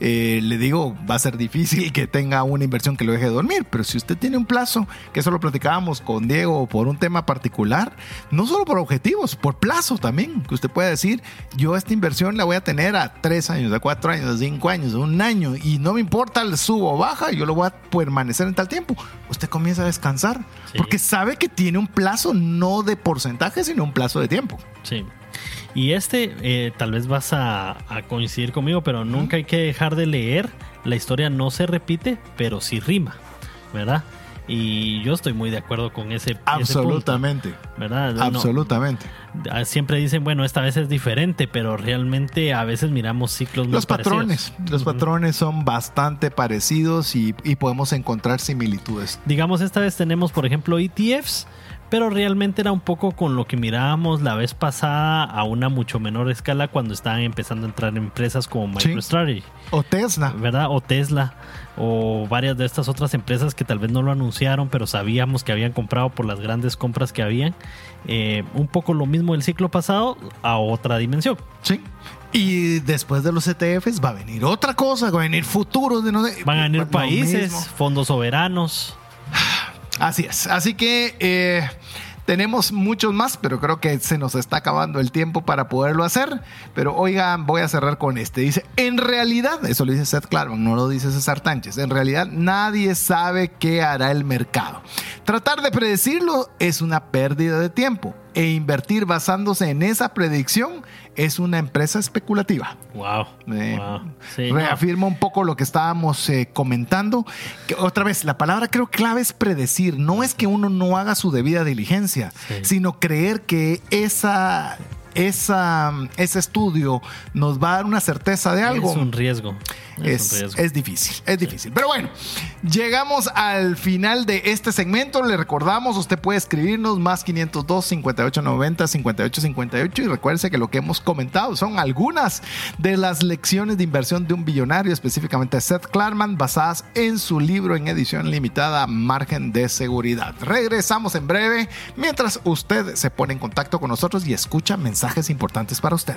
eh, le digo, va a ser difícil que tenga una inversión que lo deje dormir. Pero si usted tiene un plazo, que eso lo platicábamos con Diego por un tema particular, no solo por objetivos, por plazo también, que usted puede decir, yo esta inversión la voy a tener a tres años, a cuatro años, a cinco años, a un año, y no me importa el subo o baja, yo lo voy a permanecer en tal tiempo. Usted comienza a descansar, Sí. porque sabe que tiene un plazo no de porcentaje, sino un plazo de tiempo. Sí. Y este, eh, tal vez vas a, a coincidir conmigo, pero nunca hay que dejar de leer. La historia no se repite, pero sí rima, ¿verdad? Y yo estoy muy de acuerdo con ese. ese punto, Absolutamente. ¿Verdad? No, Absolutamente. ah, siempre dicen, bueno, esta vez es diferente, pero realmente a veces miramos ciclos muy Los parecidos. patrones, los patrones son bastante parecidos y, y podemos encontrar similitudes. Digamos, esta vez tenemos, por ejemplo, ETFs, pero realmente era un poco con lo que mirábamos la vez pasada a una mucho menor escala cuando estaban empezando a entrar empresas como Sí. MicroStrategy, O Tesla. ¿verdad? O Tesla, o varias de estas otras empresas que tal vez no lo anunciaron, pero sabíamos que habían comprado por las grandes compras que habían. Eh, un poco lo mismo del ciclo pasado a otra dimensión. Sí. Y después de los ETFs va a venir otra cosa, va a venir futuros de no sé- Van a venir países, fondos soberanos. Así es. Así que eh, tenemos muchos más, pero creo que se nos está acabando el tiempo para poderlo hacer. Pero oigan, voy a cerrar con este. Dice, en realidad, eso lo dice Seth Klarman, no lo dice César Tánchez. En realidad nadie sabe qué hará el mercado. Tratar de predecirlo es una pérdida de tiempo. E invertir basándose en esa predicción es una empresa especulativa. Wow. Eh, wow. Sí, no. reafirma un poco lo que estábamos eh, comentando. Que otra vez, la palabra creo clave es predecir. No es que uno no haga su debida diligencia, Sí. sino creer que esa, esa, ese estudio nos va a dar una certeza de algo. Es un riesgo. Es, difícil, es difícil. Pero bueno, llegamos al final de este segmento. Le recordamos, usted puede escribirnos más 502 5890 5858 y recuerde que lo que hemos comentado son algunas de las lecciones de inversión de un billonario, específicamente Seth Klarman, basadas en su libro en edición limitada Margen de Seguridad. Regresamos en breve mientras usted se pone en contacto con nosotros y escucha mensajes importantes para usted.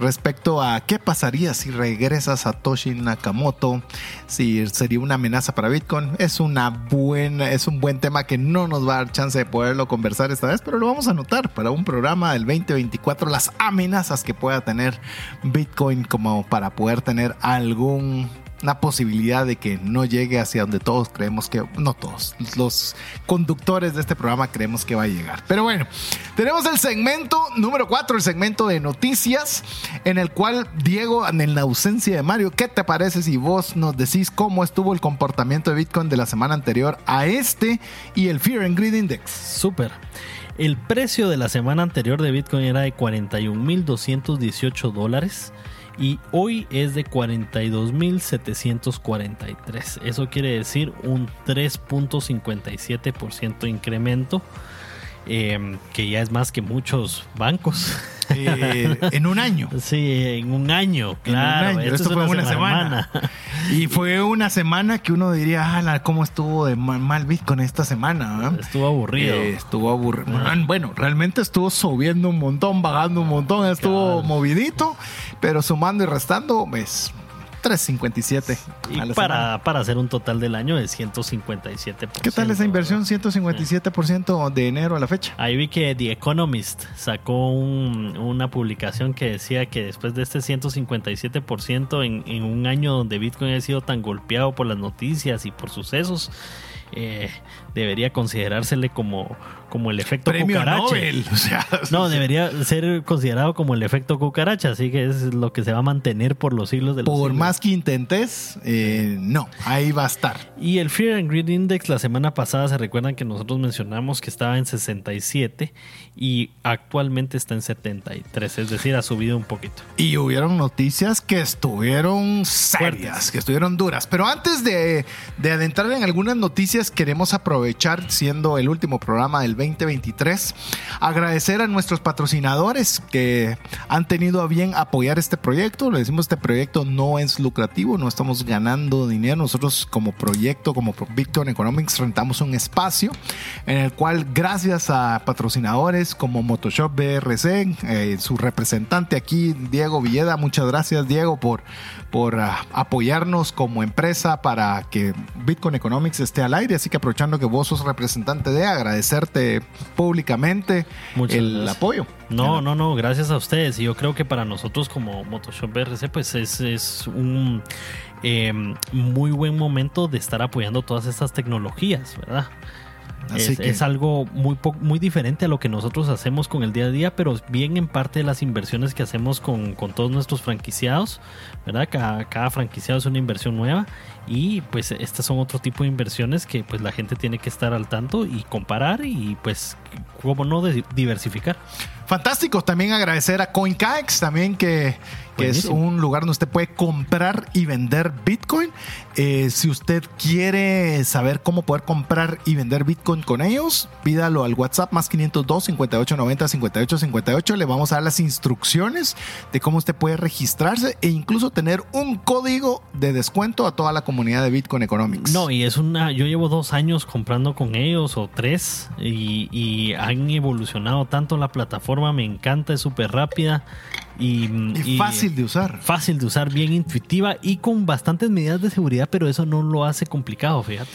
respecto a qué pasaría si regresa Satoshi Nakamoto, si sería una amenaza para Bitcoin. Es una buena, es un buen tema que no nos va a dar chance de poderlo conversar esta vez, pero lo vamos a anotar para un programa del 2024, las amenazas que pueda tener Bitcoin como para poder tener algún una posibilidad de que no llegue hacia donde todos creemos que, no todos, los conductores de este programa creemos que va a llegar. Pero bueno, tenemos el segmento número 4, el segmento de noticias, en el cual Diego, en la ausencia de Mario, ¿qué te parece si vos nos decís cómo estuvo el comportamiento de Bitcoin de la semana anterior a este y el Fear and Greed Index? Súper. El precio de la semana anterior de Bitcoin era de 41.218 dólares y hoy es de 42.743. Eso quiere decir un 3.57% incremento, eh, que ya es más que muchos bancos. Eh, en un año. Sí, en un año, En un claro. año. Esto es fue una semana. Y fue una semana que uno diría, ah, cómo estuvo de mal, Bitcoin esta semana. ¿verdad?". Estuvo aburrido. Eh, estuvo aburrido. Bueno, realmente estuvo subiendo un montón, bajando un montón, estuvo Cabal. movidito, pero sumando y restando, pues 357. y semana. para, para hacer un total del año de 157%. ¿Qué tal esa inversión? ¿verdad? 157% de enero a la fecha. Ahí vi que The Economist sacó un- una publicación que decía que después de este 157% en, en un año donde Bitcoin ha sido tan golpeado por las noticias y por sucesos, eh, debería considerársele como, como el efecto Premio cucaracha. Nobel. O sea, No, debería ser considerado como el efecto cucaracha, así que es lo que se va a mantener por los siglos de los por siglos. más que intentes, eh, no, ahí va a estar. Y el Fear and Greed Index la semana pasada se recuerdan que nosotros mencionamos que estaba en 67 y actualmente está en 73, es decir, ha subido un poquito. Y hubieron noticias que estuvieron serias, Fuertes. que estuvieron duras. Pero antes de, de adentrar en algunas noticias, queremos aprovechar, siendo el último programa del 2023, agradecer a nuestros patrocinadores que han tenido a bien apoyar este proyecto. Le decimos, este proyecto no es lucrativo, no estamos ganando dinero. Nosotros como proyecto, como Bitcoin Economics, rentamos un espacio en el cual gracias a patrocinadores como Motoshop BRC, eh, su representante aquí, Diego Villeda, muchas gracias Diego por, por ah, apoyarnos como empresa para que Bitcoin Economics esté al aire. Así que aprovechando que vos sos representante de, agradecerte públicamente Muchas el gracias. apoyo. No, no, no, gracias a ustedes. Y yo creo que para nosotros como Motoshop BRC, pues es, es un eh, muy buen momento de estar apoyando todas estas tecnologías, ¿verdad? Así es, que- es algo muy, muy diferente a lo que nosotros hacemos con el día a día, pero bien en parte de las inversiones que hacemos con, con todos nuestros franquiciados, ¿verdad? Cada, cada franquiciado es una inversión nueva y pues estas son otro tipo de inversiones que pues la gente tiene que estar al tanto y comparar y pues, cómo no, diversificar. Fantástico, también agradecer a CoinCax, también que, que es un lugar donde usted puede comprar y vender Bitcoin. Eh, si usted quiere saber cómo poder comprar y vender Bitcoin con ellos, pídalo al WhatsApp más 502 58 90 58 58. Le vamos a dar las instrucciones de cómo usted puede registrarse e incluso tener un código de descuento a toda la comunidad de Bitcoin Economics. No, y es una. Yo llevo dos años comprando con ellos o tres y, y han evolucionado tanto la plataforma. Me encanta, es súper rápida y, y fácil de usar. fácil de usar, bien intuitiva y con bastantes medidas de seguridad, pero eso no lo hace complicado, fíjate.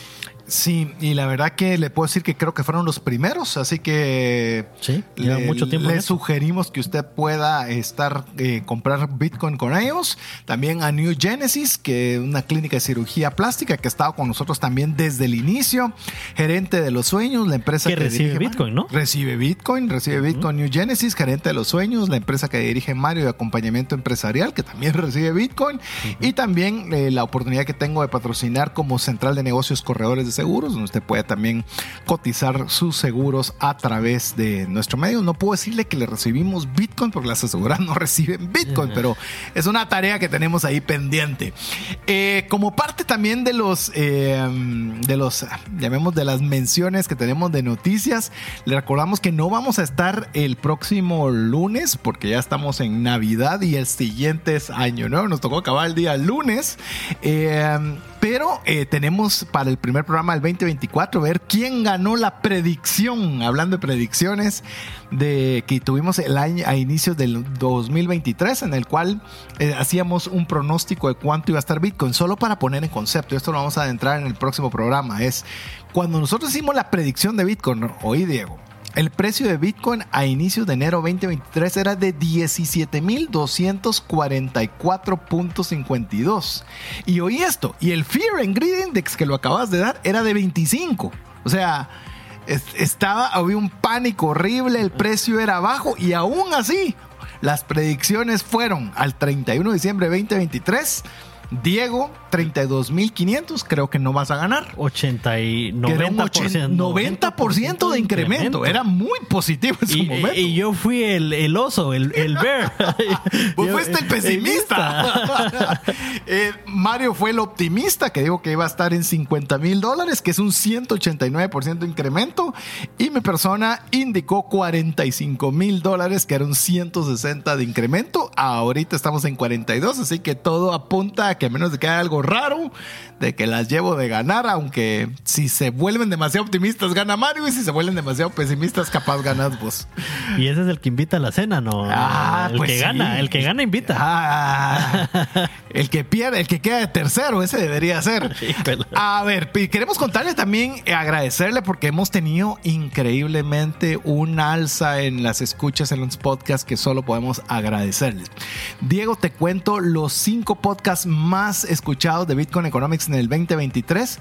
Sí, y la verdad que le puedo decir que creo que fueron los primeros, así que Sí, lleva le, mucho tiempo le sugerimos que usted pueda estar eh, comprar Bitcoin con ellos. También a New Genesis, que es una clínica de cirugía plástica que ha estado con nosotros también desde el inicio, gerente de los sueños, la empresa Que recibe dirige Bitcoin, Mario. ¿no? Recibe Bitcoin, recibe Bitcoin New Genesis, gerente de los sueños, la empresa que dirige Mario de acompañamiento empresarial, que también recibe Bitcoin, y también eh, la oportunidad que tengo de patrocinar como central de negocios corredores de seguros, donde usted puede también cotizar sus seguros a través de nuestro medio. No puedo decirle que le recibimos Bitcoin porque las aseguradoras no reciben Bitcoin, pero es una tarea que tenemos ahí pendiente. Eh, como parte también de los, eh, de los, llamemos de las menciones que tenemos de noticias, le recordamos que no vamos a estar el próximo lunes porque ya estamos en Navidad y el siguiente es Año Nuevo. Nos tocó acabar el día lunes. Eh, pero eh, tenemos para el primer programa del 2024 ver quién ganó la predicción, hablando de predicciones, de que tuvimos el año a inicios del 2023, en el cual eh, hacíamos un pronóstico de cuánto iba a estar Bitcoin, solo para poner en concepto. Esto lo vamos a adentrar en el próximo programa. Es cuando nosotros hicimos la predicción de Bitcoin, oí Diego. El precio de Bitcoin a inicios de enero 2023 era de 17.244.52. Y oí esto, y el Fear and Greed Index que lo acabas de dar era de 25. O sea, es- estaba, había un pánico horrible, el precio era bajo y aún así las predicciones fueron al 31 de diciembre de 2023. Diego, 32.500, creo que no vas a ganar. 80 y Que era un 90%, 90% de incremento. Era muy positivo en su y, momento. y yo fui el, el oso, el, el bear. Vos Yo- fuiste el pesimista. Eh, Mario fue el optimista que dijo que iba a estar en 50 mil dólares, que es un 189% de incremento. Y mi persona indicó 45 mil dólares, que era un 160 de incremento. Ahorita estamos en 42, así que todo apunta a que a menos de que haya algo raro, de que las llevo de ganar, aunque si se vuelven demasiado optimistas gana Mario y si se vuelven demasiado pesimistas capaz ganas vos. Y ese es el que invita a la cena, ¿no? Ah, el pues que sí. gana, el que gana invita. Ah, el que pierde, el que queda de tercero, ese debería ser. A ver, y queremos contarle también, eh, agradecerle porque hemos tenido increíblemente un alza en las escuchas en los podcasts que solo podemos agradecerles. Diego, te cuento los cinco podcasts más escuchados de Bitcoin Economics en el 2023.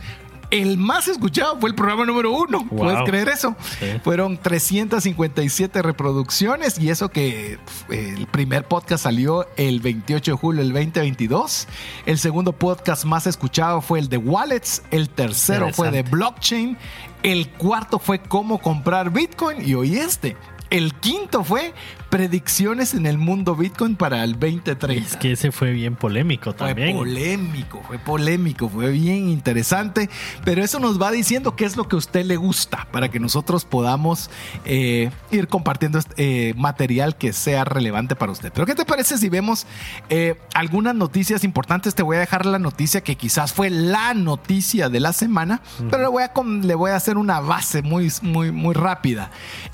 el más escuchado fue el programa número uno. Wow. ¿Puedes creer eso? Sí. Fueron 357 reproducciones y eso que eh, el primer podcast salió el 28 de julio del 2022. El segundo podcast más escuchado fue el de Wallets. El tercero fue de blockchain. El cuarto fue cómo comprar Bitcoin. Y hoy este. El quinto fue predicciones en el mundo Bitcoin para el 2030. Es que ese fue bien polémico Fue también. polémico, fue polémico, fue bien interesante, pero eso nos va diciendo qué es lo que a usted le gusta para que nosotros podamos eh, ir compartiendo este, eh, material que sea relevante para usted. Pero ¿qué te parece si vemos eh, algunas noticias importantes? Te voy a dejar la noticia que quizás fue la noticia de la semana, pero le voy, a, le voy a hacer una base muy, muy, muy rápida.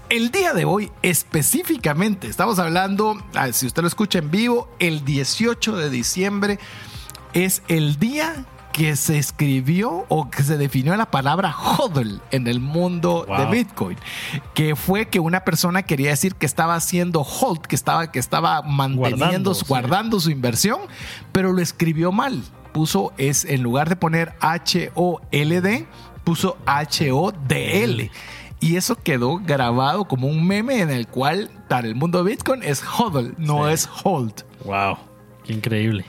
El día de hoy específicamente, estamos hablando, ah, si usted lo escucha en vivo, el 18 de diciembre es el día que se escribió o que se definió la palabra hodl en el mundo de. Bitcoin, que fue que una persona quería decir que estaba haciendo hold, que estaba, que estaba manteniendo, Guardando, guardando, sí. su inversión, pero lo escribió mal. Puso es en lugar de poner H O L D, puso H O D L. Y eso quedó grabado como un meme en el cual para el mundo de Bitcoin es hodl, no Sí. es hold. Wow, qué increíble.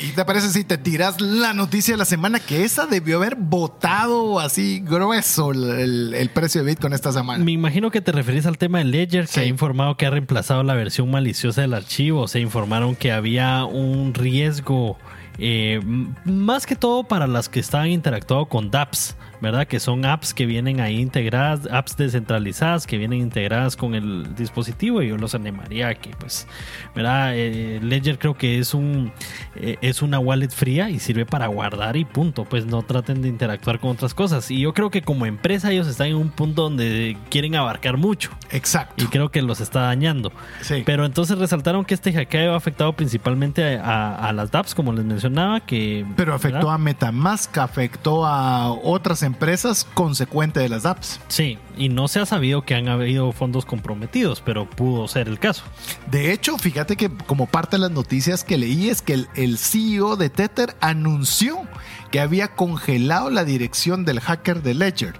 ¿Y te parece si te tiras la noticia de la semana que esa debió haber votado así grueso el, el- el precio de Bitcoin esta semana? Me imagino que te referís al tema de Ledger, que Sí. ha informado que ha reemplazado la versión maliciosa del archivo. Se informaron que había un riesgo, eh, más que todo para las que estaban interactuando con dApps, ¿verdad? Que son apps que vienen ahí integradas, apps descentralizadas que vienen integradas con el dispositivo. Y yo los animaría a que, pues, ¿verdad? Eh, Ledger creo que es un eh, es una wallet fría y sirve para guardar y punto. Pues no traten de interactuar con otras cosas. Y yo creo que como empresa ellos están en un punto donde quieren abarcar mucho. Exacto. Y creo que los está dañando. Sí. Pero entonces resaltaron que este hackeo ha afectado principalmente a, a las dApps, como les mencionaba, que... Pero afectó ¿verdad? a Metamask, afectó a otras empresas consecuente de las apps. Sí, y no se ha sabido que han habido fondos comprometidos, pero pudo ser el caso. De hecho, fíjate que como parte de las noticias que leí es que el, el CEO de Tether anunció que había congelado la dirección del hacker de Ledger.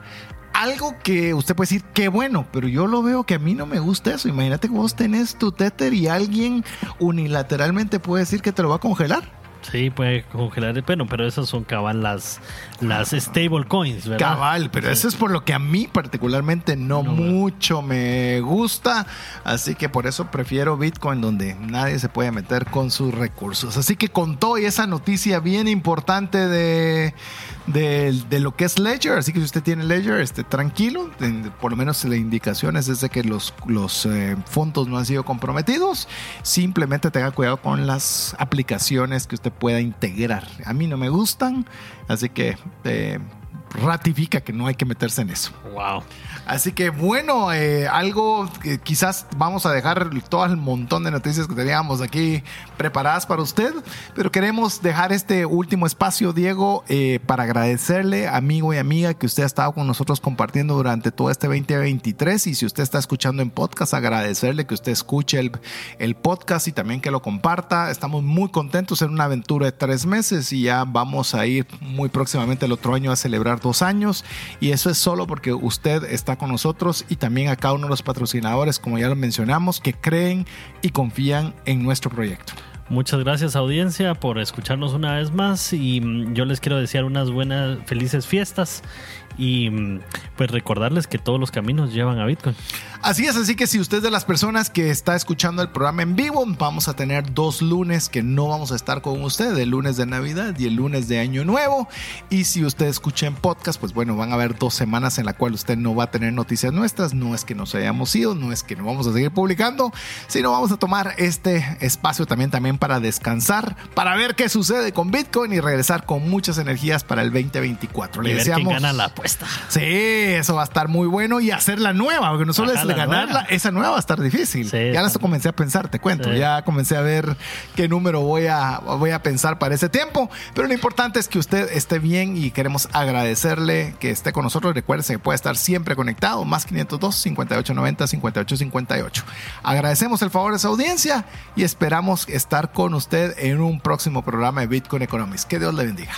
Algo que usted puede decir, qué bueno, pero yo lo veo que a mí no me gusta eso. Imagínate que vos tenés tu Tether y alguien unilateralmente puede decir que te lo va a congelar. Sí, puede congelar, bueno, pero esas son cabal las, las stable coins, ¿verdad? Cabal, pero eso es por lo que a mí particularmente no, No, mucho me gusta. Así que por eso prefiero Bitcoin donde nadie se puede meter con sus recursos. Así que con todo y esa noticia bien importante de, de, de lo que es Ledger, así que si usted tiene Ledger, esté tranquilo. Por lo menos la indicación es de que los, los eh, fondos no han sido comprometidos. Simplemente tenga cuidado con las aplicaciones que usted pueda integrar. A mí no me gustan, así que eh, ratifica que no hay que meterse en eso. Wow. Así que bueno, eh, algo que quizás vamos a dejar todo el montón de noticias que teníamos aquí preparadas para usted, pero queremos dejar este último espacio, Diego, eh, para agradecerle, amigo y amiga, que usted ha estado con nosotros compartiendo durante todo este 2023 y si usted está escuchando en podcast, agradecerle que usted escuche el, el podcast y también que lo comparta. Estamos muy contentos en una aventura de tres meses y ya vamos a ir muy próximamente el otro año a celebrar dos años y eso es solo porque usted está con nosotros y también a cada uno de los patrocinadores, como ya lo mencionamos, que creen y confían en nuestro proyecto. Muchas gracias audiencia por escucharnos una vez más y mm, yo les quiero desear unas buenas, felices fiestas y mm, pues recordarles que todos los caminos llevan a Bitcoin. Así es, así que si usted es de las personas que está escuchando el programa en vivo, vamos a tener dos lunes que no vamos a estar con usted, el lunes de Navidad y el lunes de Año Nuevo. Y si usted escucha en podcast, pues bueno, van a haber dos semanas en la cual usted no va a tener noticias nuestras. No es que nos hayamos ido, no es que no vamos a seguir publicando, sino vamos a tomar este espacio también, también para descansar, para ver qué sucede con Bitcoin y regresar con muchas energías para el 2024. Y Le ver quién deseamos gana la apuesta. Sí, eso va a estar muy bueno y hacer la nueva, porque no solo Ajá, es la ganarla, nueva. esa nueva va a estar difícil. Sí, ya las comencé a pensar, te cuento, Sí. ya comencé a ver qué número voy a, voy a pensar para ese tiempo, pero lo importante es que usted esté bien y queremos agradecerle que esté con nosotros. Recuerde que puede estar siempre conectado, más 502 5890 5858. Agradecemos el favor de su audiencia y esperamos estar con usted en un próximo programa de Bitcoin Economics. Que Dios le bendiga.